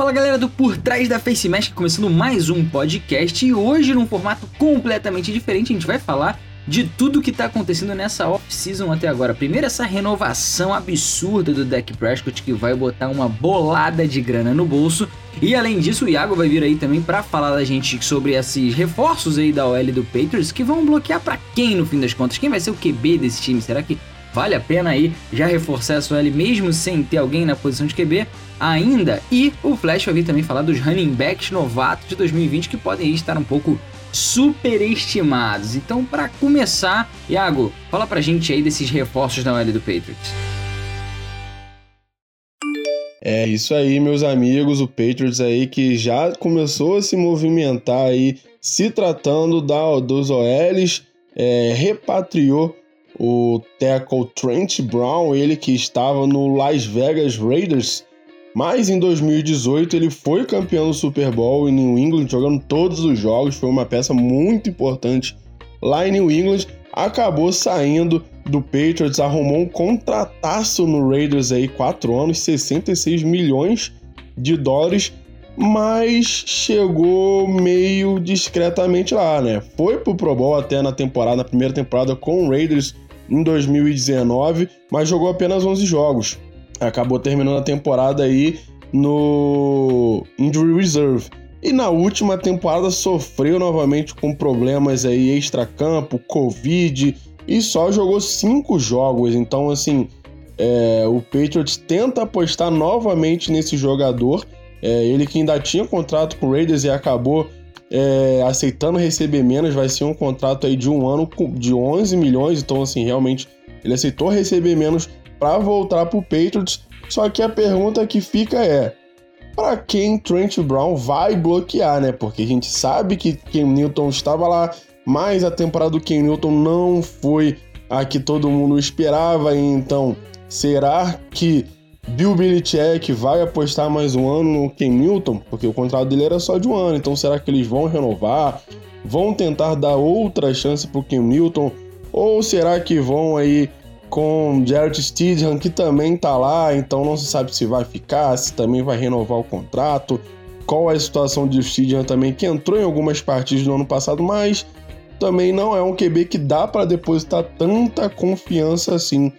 Fala galera do Por Trás da Face Mask, começando mais um podcast e hoje num formato completamente diferente a gente vai falar de tudo que tá acontecendo nessa off-season até agora. Primeiro essa renovação absurda do Dak Prescott que vai botar uma bolada de grana no bolso e além disso o Iago vai vir aí também para falar da gente sobre esses reforços aí da OL do Patriots que vão bloquear para quem no fim das contas? Quem vai ser o QB desse time? Será que vale a pena aí já reforçar a OL mesmo sem ter alguém na posição de QB? ainda. E o Flash vai vir também falar dos running backs novatos de 2020 que podem estar um pouco superestimados. Então, para começar, Iago, fala pra gente aí desses reforços da OL do Patriots. É isso aí, meus amigos, o Patriots aí que já começou a se movimentar aí, se tratando da, dos OLs, é, repatriou o tackle Trent Brown, ele que estava no Las Vegas Raiders, mas em 2018 ele foi campeão do Super Bowl em New England, jogando todos os jogos, foi uma peça muito importante lá em New England. Acabou saindo do Patriots, arrumou um contrataço no Raiders aí, 4 anos, 66 milhões de dólares, mas chegou meio discretamente lá, né? Foi pro Pro Bowl até na temporada, na primeira temporada com o Raiders em 2019, mas jogou apenas 11 jogos acabou terminando a temporada aí no Injury Reserve. E na última temporada sofreu novamente com problemas aí extra-campo, Covid, e só jogou cinco jogos. Então, assim, é, o Patriots tenta apostar novamente nesse jogador. É, ele que ainda tinha contrato com o Raiders e acabou é, aceitando receber menos, vai ser um contrato aí de um ano de 11 milhões. Então, assim, realmente ele aceitou receber menos para voltar para o Patriots. Só que a pergunta que fica é: para quem Trent Brown vai bloquear, né? Porque a gente sabe que Ken Newton estava lá, mas a temporada do Ken Newton não foi a que todo mundo esperava. Então, será que Bill Belichick vai apostar mais um ano no Ken Newton? Porque o contrato dele era só de um ano. Então, será que eles vão renovar? Vão tentar dar outra chance para o Ken Newton? Ou será que vão aí com Jared Stidham, que também tá lá, então não se sabe se vai ficar, se também vai renovar o contrato. Qual é a situação de Stidham também, que entrou em algumas partidas no ano passado, mas também não é um QB que dá para depositar tanta confiança assim.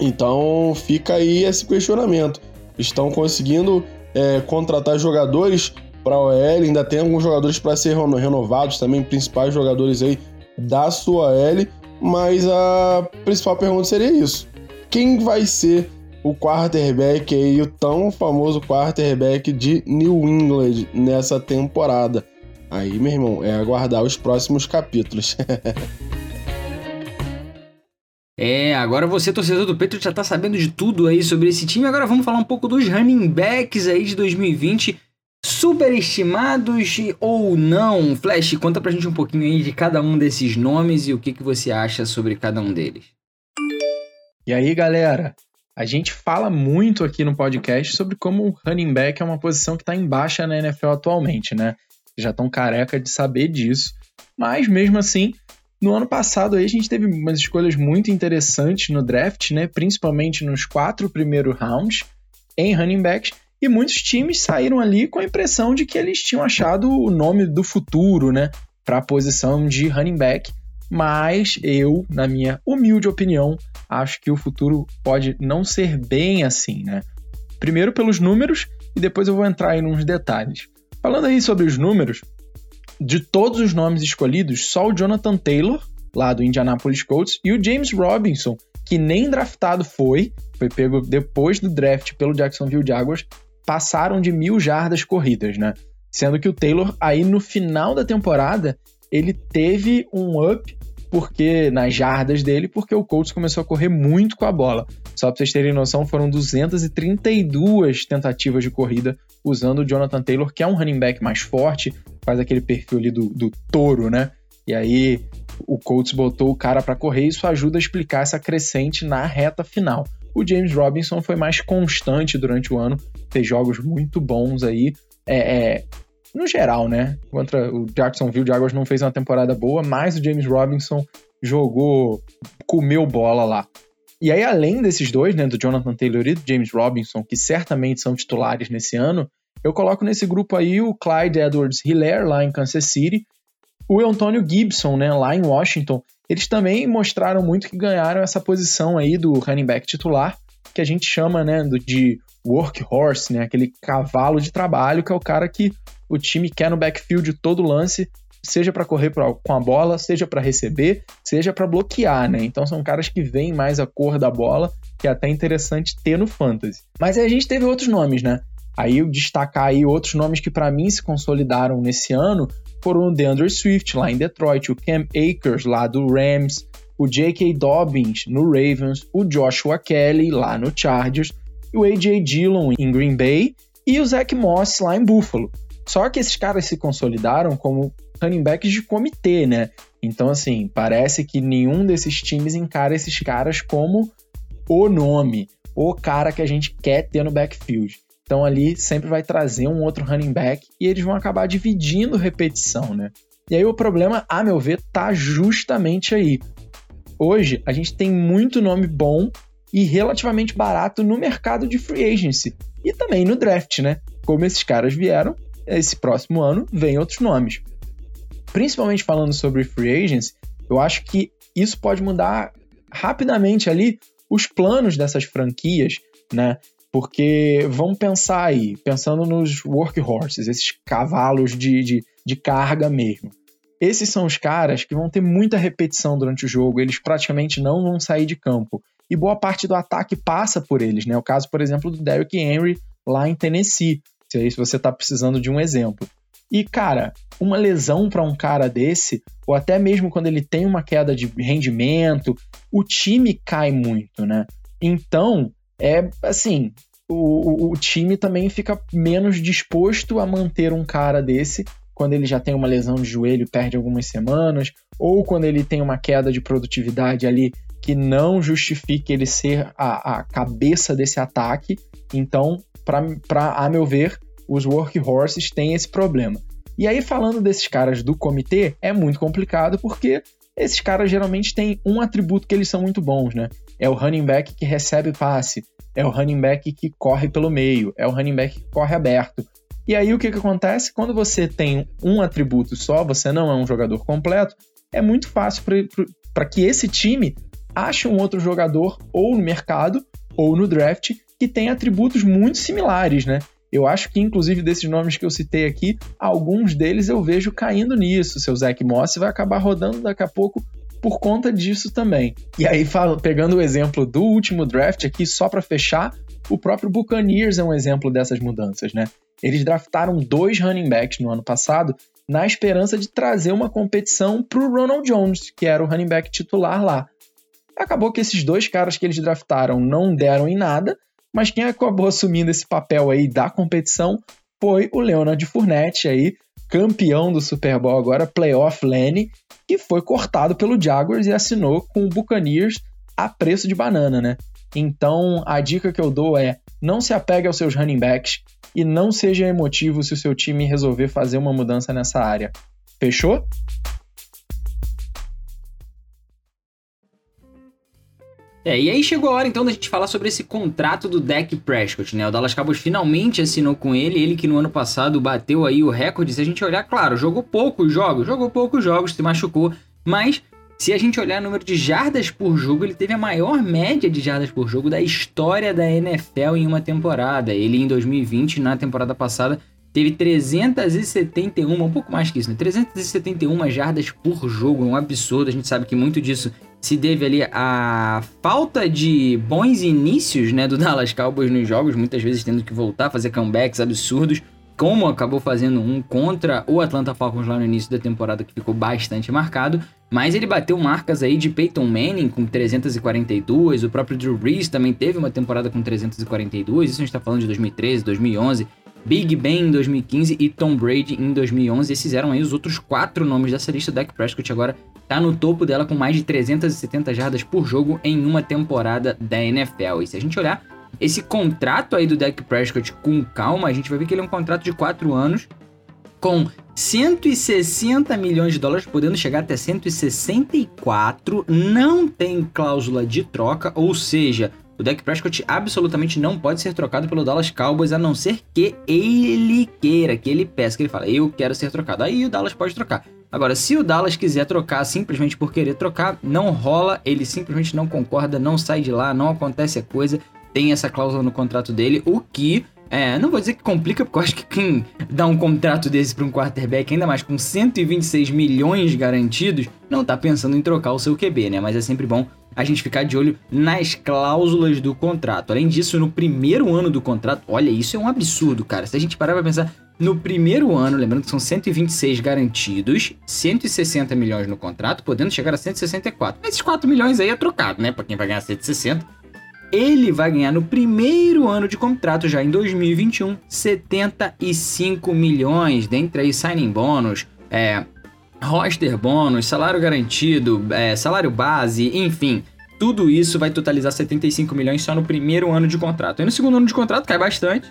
Então fica aí esse questionamento. Estão conseguindo é, contratar jogadores para OL, ainda tem alguns jogadores para ser renovados também, principais jogadores aí da sua OL, mas a principal pergunta seria isso: quem vai ser o quarterback aí, o tão famoso quarterback de New England nessa temporada? Aí, meu irmão, é aguardar os próximos capítulos. É, agora você, torcedor do Petro, já tá sabendo de tudo aí sobre esse time. Agora vamos falar um pouco dos running backs aí de 2020 superestimados ou não? Flash, conta pra gente um pouquinho aí de cada um desses nomes e o que, que você acha sobre cada um deles. E aí, galera? A gente fala muito aqui no podcast sobre como o running back é uma posição que está em baixa na NFL atualmente, né? Já estão careca de saber disso. Mas mesmo assim, no ano passado aí a gente teve umas escolhas muito interessantes no draft, né? Principalmente nos quatro primeiros rounds em running backs e muitos times saíram ali com a impressão de que eles tinham achado o nome do futuro, né, para a posição de running back. Mas eu, na minha humilde opinião, acho que o futuro pode não ser bem assim, né? Primeiro pelos números e depois eu vou entrar aí nos detalhes. Falando aí sobre os números, de todos os nomes escolhidos, só o Jonathan Taylor, lá do Indianapolis Colts, e o James Robinson, que nem draftado foi, foi pego depois do draft pelo Jacksonville Jaguars, passaram de mil jardas corridas, né? Sendo que o Taylor, aí no final da temporada, ele teve um up porque nas jardas dele, porque o Colts começou a correr muito com a bola. Só para vocês terem noção, foram 232 tentativas de corrida usando o Jonathan Taylor, que é um running back mais forte, faz aquele perfil ali do, do touro, né? E aí o Colts botou o cara para correr, e isso ajuda a explicar essa crescente na reta final. O James Robinson foi mais constante durante o ano, fez jogos muito bons aí. É, é, no geral, né? Contra o Jacksonville Jaguars não fez uma temporada boa, mas o James Robinson jogou, comeu bola lá. E aí, além desses dois, né, do Jonathan Taylor e do James Robinson, que certamente são titulares nesse ano, Eu coloco nesse grupo aí o Clyde Edwards Hiller lá em Kansas City, o Antônio Gibson, né, lá em Washington. Eles também mostraram muito que ganharam essa posição aí do running back titular, que a gente chama, né, de workhorse, né, aquele cavalo de trabalho, que é o cara que o time quer no backfield todo lance, seja para correr pra, com a bola, seja para receber, seja para bloquear, né? Então são caras que veem mais a cor da bola, que é até interessante ter no fantasy. Mas aí a gente teve outros nomes, né? Aí eu destacar aí outros nomes que para mim se consolidaram nesse ano foram o DeAndre Swift lá em Detroit, o Cam Akers lá do Rams, o J.K. Dobbins no Ravens, o Joshua Kelly lá no Chargers, o A.J. Dillon em Green Bay e o Zach Moss lá em Buffalo. Só que esses caras se consolidaram como running backs de comitê, né? Então, assim, parece que nenhum desses times encara esses caras como o nome, o cara que a gente quer ter no backfield. Então ali sempre vai trazer um outro running back e eles vão acabar dividindo repetição, né? E aí o problema, a meu ver, tá justamente aí. Hoje a gente tem muito nome bom e relativamente barato no mercado de free agency e também no draft, né? Como esses caras vieram, esse próximo ano vem outros nomes. Principalmente falando sobre free agency, eu acho que isso pode mudar rapidamente ali os planos dessas franquias, né? Porque vamos pensar aí, pensando nos workhorses, esses cavalos de, de, de carga mesmo. Esses são os caras que vão ter muita repetição durante o jogo, eles praticamente não vão sair de campo. E boa parte do ataque passa por eles, né? O caso, por exemplo, do Derrick Henry lá em Tennessee, se você está precisando de um exemplo. E, cara, uma lesão para um cara desse, ou até mesmo quando ele tem uma queda de rendimento, o time cai muito, né? Então, é assim, o, o, time também fica menos disposto a manter um cara desse quando ele já tem uma lesão de joelho perde algumas semanas, ou quando ele tem uma queda de produtividade ali que não justifique ele ser a, a cabeça desse ataque. Então, para a meu ver, os workhorses têm esse problema. E aí, falando desses caras do comitê, é muito complicado porque esses caras geralmente têm um atributo que eles são muito bons, né? É o running back que recebe passe, é o running back que corre pelo meio, é o running back que corre aberto. E aí o que, que acontece? Quando você tem um atributo só, você não é um jogador completo, é muito fácil para que esse time ache um outro jogador ou no mercado ou no draft que tem atributos muito similares, né? Eu acho que, inclusive, desses nomes que eu citei aqui, alguns deles eu vejo caindo nisso. Seu Zach Moss vai acabar rodando daqui a pouco por conta disso também. E aí, pegando o exemplo do último draft aqui, só para fechar, o próprio Buccaneers é um exemplo dessas mudanças, né? Eles draftaram dois running backs no ano passado na esperança de trazer uma competição para o Ronald Jones, que era o running back titular lá. Acabou que esses dois caras que eles draftaram não deram em nada, mas quem acabou assumindo esse papel aí da competição foi o Leonard Fournette aí, campeão do Super Bowl agora, playoff Lenny, que foi cortado pelo Jaguars e assinou com o Buccaneers a preço de banana, né? Então, a dica que eu dou é: não se apegue aos seus running backs e não seja emotivo se o seu time resolver fazer uma mudança nessa área. Fechou? É, e aí chegou a hora então da gente falar sobre esse contrato do Dak Prescott, né? O Dallas Cowboys finalmente assinou com ele, ele que no ano passado bateu aí o recorde. Se a gente olhar, claro, jogou poucos jogos, jogou poucos jogos, se machucou, mas se a gente olhar o número de jardas por jogo, ele teve a maior média de jardas por jogo da história da NFL em uma temporada. Ele em 2020, na temporada passada, teve 371, um pouco mais que isso, né? 371 jardas por jogo, um absurdo. A gente sabe que muito disso se deve ali à falta de bons inícios, né, do Dallas Cowboys nos jogos, muitas vezes tendo que voltar a fazer comebacks absurdos, como acabou fazendo um contra o Atlanta Falcons lá no início da temporada, que ficou bastante marcado, mas ele bateu marcas aí de Peyton Manning com 342, o próprio Drew Brees também teve uma temporada com 342, isso a gente está falando de 2013, 2011, Big Ben em 2015 e Tom Brady em 2011. Esses eram aí os outros quatro nomes dessa lista. Dak Prescott agora tá no topo dela com mais de 370 jardas por jogo em uma temporada da NFL. E se a gente olhar esse contrato aí do Dak Prescott com calma, a gente vai ver que ele é um contrato de 4 anos com 160 milhões de dólares, podendo chegar até 164, não tem cláusula de troca, ou seja, o Dak Prescott absolutamente não pode ser trocado pelo Dallas Cowboys, a não ser que ele queira, que ele peça, que ele fala, eu quero ser trocado. Aí o Dallas pode trocar. Agora, se o Dallas quiser trocar simplesmente por querer trocar, não rola, ele simplesmente não concorda, não sai de lá, não acontece a coisa, tem essa cláusula no contrato dele, o que é, não vou dizer que complica, porque eu acho que quem dá um contrato desse para um quarterback, ainda mais com 126 milhões garantidos, não tá pensando em trocar o seu QB, né? Mas é sempre bom a gente ficar de olho nas cláusulas do contrato. Além disso, no primeiro ano do contrato, olha, isso é um absurdo, cara. Se a gente parar pra pensar, no primeiro ano, lembrando que são 126 garantidos, 160 milhões no contrato, podendo chegar a 164. Esses 4 milhões aí é trocado, né? Pra quem vai ganhar 160 ele vai ganhar no primeiro ano de contrato, já em 2021, 75 milhões, dentre aí signing bônus, é, roster bônus, salário garantido, é, salário base, enfim. Tudo isso vai totalizar 75 milhões só no primeiro ano de contrato. E no segundo ano de contrato cai bastante.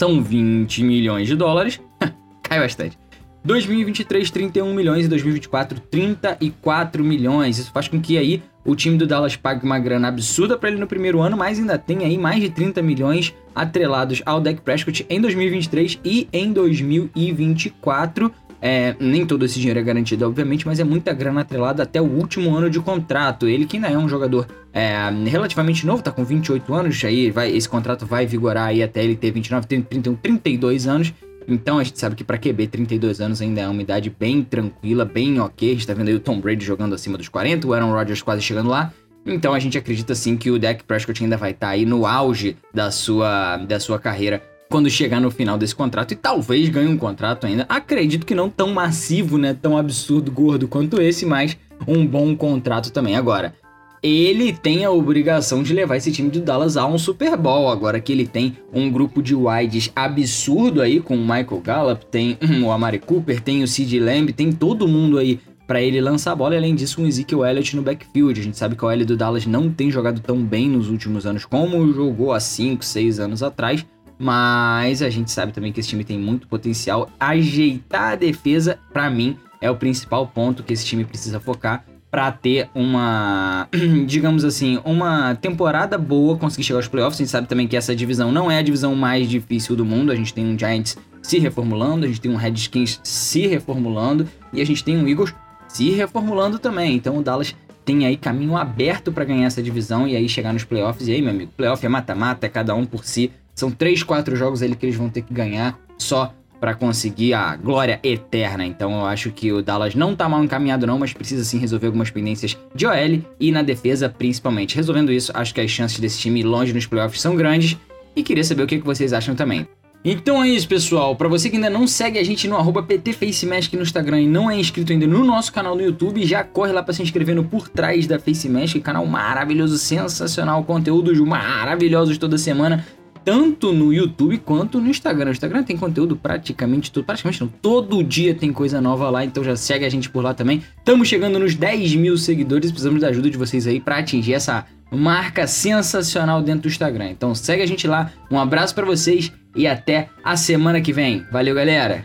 São 20 milhões de dólares. cai bastante. 2023, 31 milhões e 2024, 34 milhões. Isso faz com que aí o time do Dallas pague uma grana absurda para ele no primeiro ano, mas ainda tem aí mais de 30 milhões atrelados ao Dak Prescott em 2023 e em 2024. É, nem todo esse dinheiro é garantido, obviamente, mas é muita grana atrelada até o último ano de contrato. Ele que ainda é um jogador é, relativamente novo, tá com 28 anos, aí vai, esse contrato vai vigorar aí até ele ter 29, 30, 31, 32 anos. Então a gente sabe que para QB 32 anos ainda é uma idade bem tranquila, bem ok. A gente tá vendo aí o Tom Brady jogando acima dos 40, o Aaron Rodgers quase chegando lá. Então a gente acredita sim que o Dak Prescott ainda vai estar tá aí no auge da sua, da sua carreira quando chegar no final desse contrato e talvez ganhe um contrato ainda. Acredito que não tão massivo, né, tão absurdo, gordo quanto esse, mas um bom contrato também. Agora, ele tem a obrigação de levar esse time do Dallas a um Super Bowl. Agora que ele tem um grupo de wides absurdo aí, com o Michael Gallup, tem o Amari Cooper, tem o Sid Lamb, tem todo mundo aí para ele lançar a bola. E além disso, um Ezekiel Elliott no backfield. A gente sabe que o L do Dallas não tem jogado tão bem nos últimos anos como jogou há 5, 6 anos atrás. Mas a gente sabe também que esse time tem muito potencial. Ajeitar a defesa, para mim, é o principal ponto que esse time precisa focar para ter uma, digamos assim, uma temporada boa, conseguir chegar aos playoffs. A gente sabe também que essa divisão não é a divisão mais difícil do mundo. A gente tem um Giants se reformulando, a gente tem um Redskins se reformulando e a gente tem um Eagles se reformulando também. Então o Dallas tem aí caminho aberto para ganhar essa divisão e aí chegar nos playoffs. E aí, meu amigo, playoff é mata-mata, é cada um por si. São três, quatro jogos ali que eles vão ter que ganhar só para conseguir a glória eterna. Então eu acho que o Dallas não tá mal encaminhado não, mas precisa sim resolver algumas pendências de OL e na defesa principalmente. Resolvendo isso, acho que as chances desse time longe nos playoffs são grandes e queria saber o que vocês acham também. Então é isso, pessoal. Para você que ainda não segue a gente no arroba PTFaceMask no Instagram e não é inscrito ainda no nosso canal no YouTube, já corre lá para se inscrever no Por Trás da FaceMask, canal maravilhoso, sensacional, conteúdos maravilhosos toda semana tanto no YouTube quanto no Instagram. O Instagram tem conteúdo praticamente todo, praticamente não, todo dia tem coisa nova lá, então já segue a gente por lá também. Estamos chegando nos 10 mil seguidores, precisamos da ajuda de vocês aí para atingir essa marca sensacional dentro do Instagram. Então segue a gente lá, um abraço para vocês e até a semana que vem. Valeu, galera!